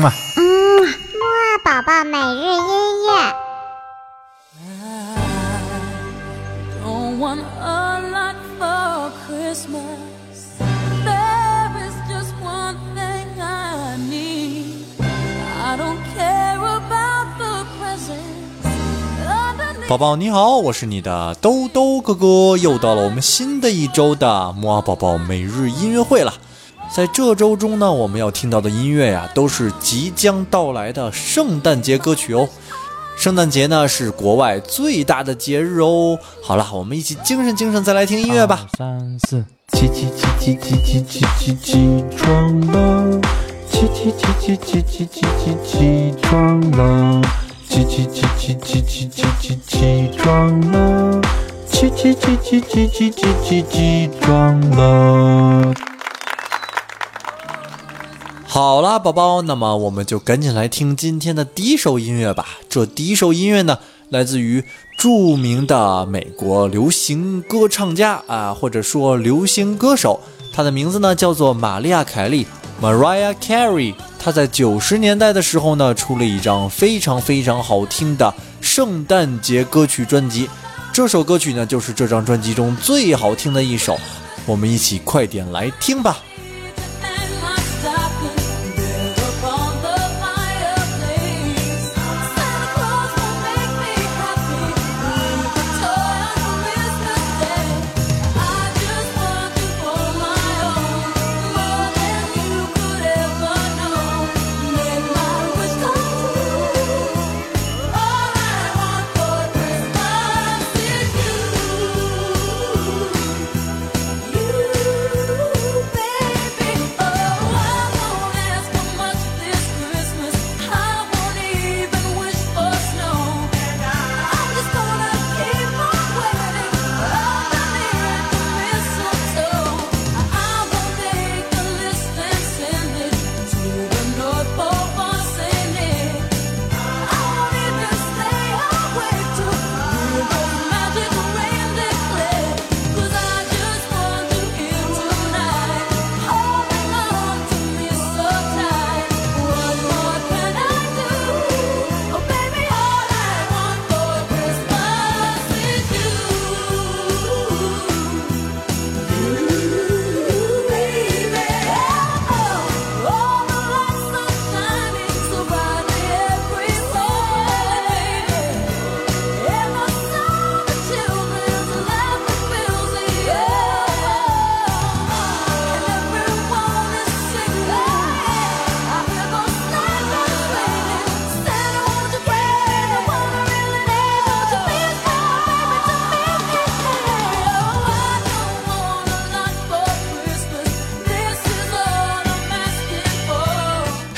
嘛。嗯，木二宝宝每日音乐。Don't want a lot for Christmas. There is just one thing I need. I don't care about the presents. underneath 宝宝你好，我是你的兜兜哥哥，又到了我们新的一周的摩尔宝宝每日音乐会了。在这周中呢，我们要听到的音乐呀，都是即将到来的圣诞节歌曲哦。圣诞节呢是国外最大的节日哦。好了，我们一起精神精神，再来听音乐吧。三四，起起起起起起起起起床了，起起起起起起起起起床了，起起起起起起起起起床了，起起起起起起起起起床了。好啦，宝宝，那么我们就赶紧来听今天的第一首音乐吧。这第一首音乐呢，来自于著名的美国流行歌唱家啊，或者说流行歌手，他的名字呢叫做玛丽亚·凯莉 （Mariah Carey）。她在九十年代的时候呢，出了一张非常非常好听的圣诞节歌曲专辑。这首歌曲呢，就是这张专辑中最好听的一首。我们一起快点来听吧。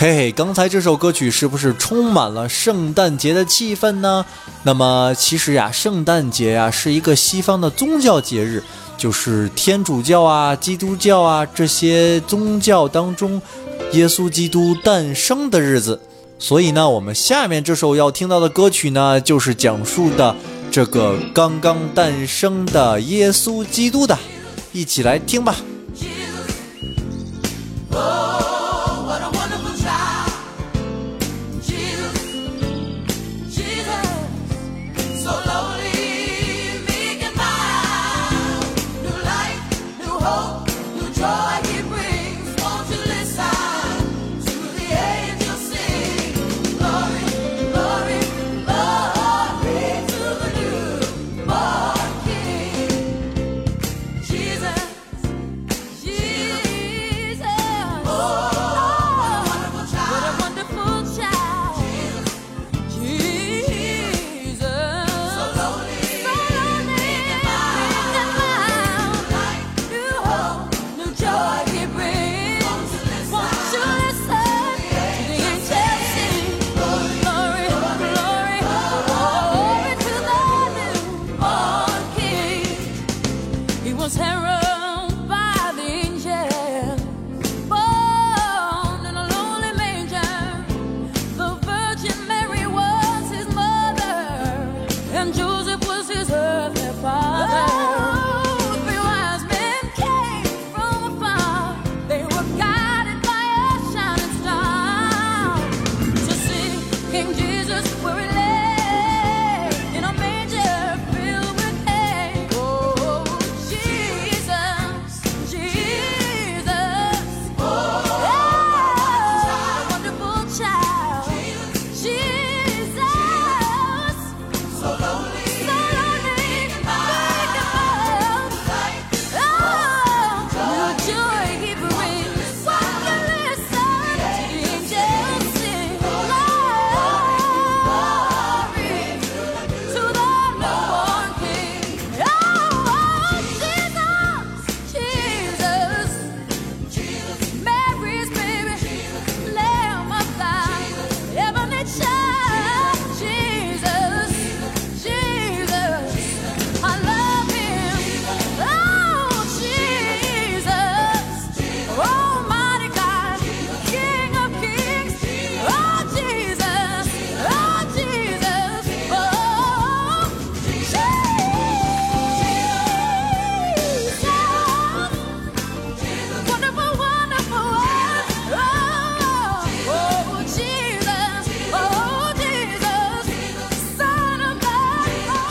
嘿嘿，刚才这首歌曲是不是充满了圣诞节的气氛呢？那么其实呀，圣诞节呀是一个西方的宗教节日，就是天主教啊、基督教啊这些宗教当中，耶稣基督诞生的日子。所以呢，我们下面这首要听到的歌曲呢，就是讲述的这个刚刚诞生的耶稣基督的，一起来听吧。tomorrow.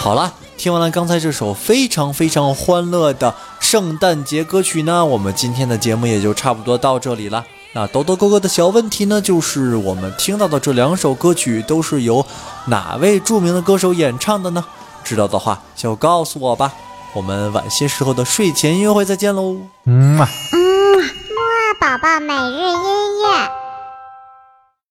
好了，听完了刚才这首非常非常欢乐的圣诞节歌曲呢，我们今天的节目也就差不多到这里了。那豆豆哥哥的小问题呢，就是我们听到的这两首歌曲都是由哪位著名的歌手演唱的呢？知道的话就告诉我吧。我们晚些时候的睡前音乐会再见喽。嗯嘛。嗯，木二宝宝每日音乐。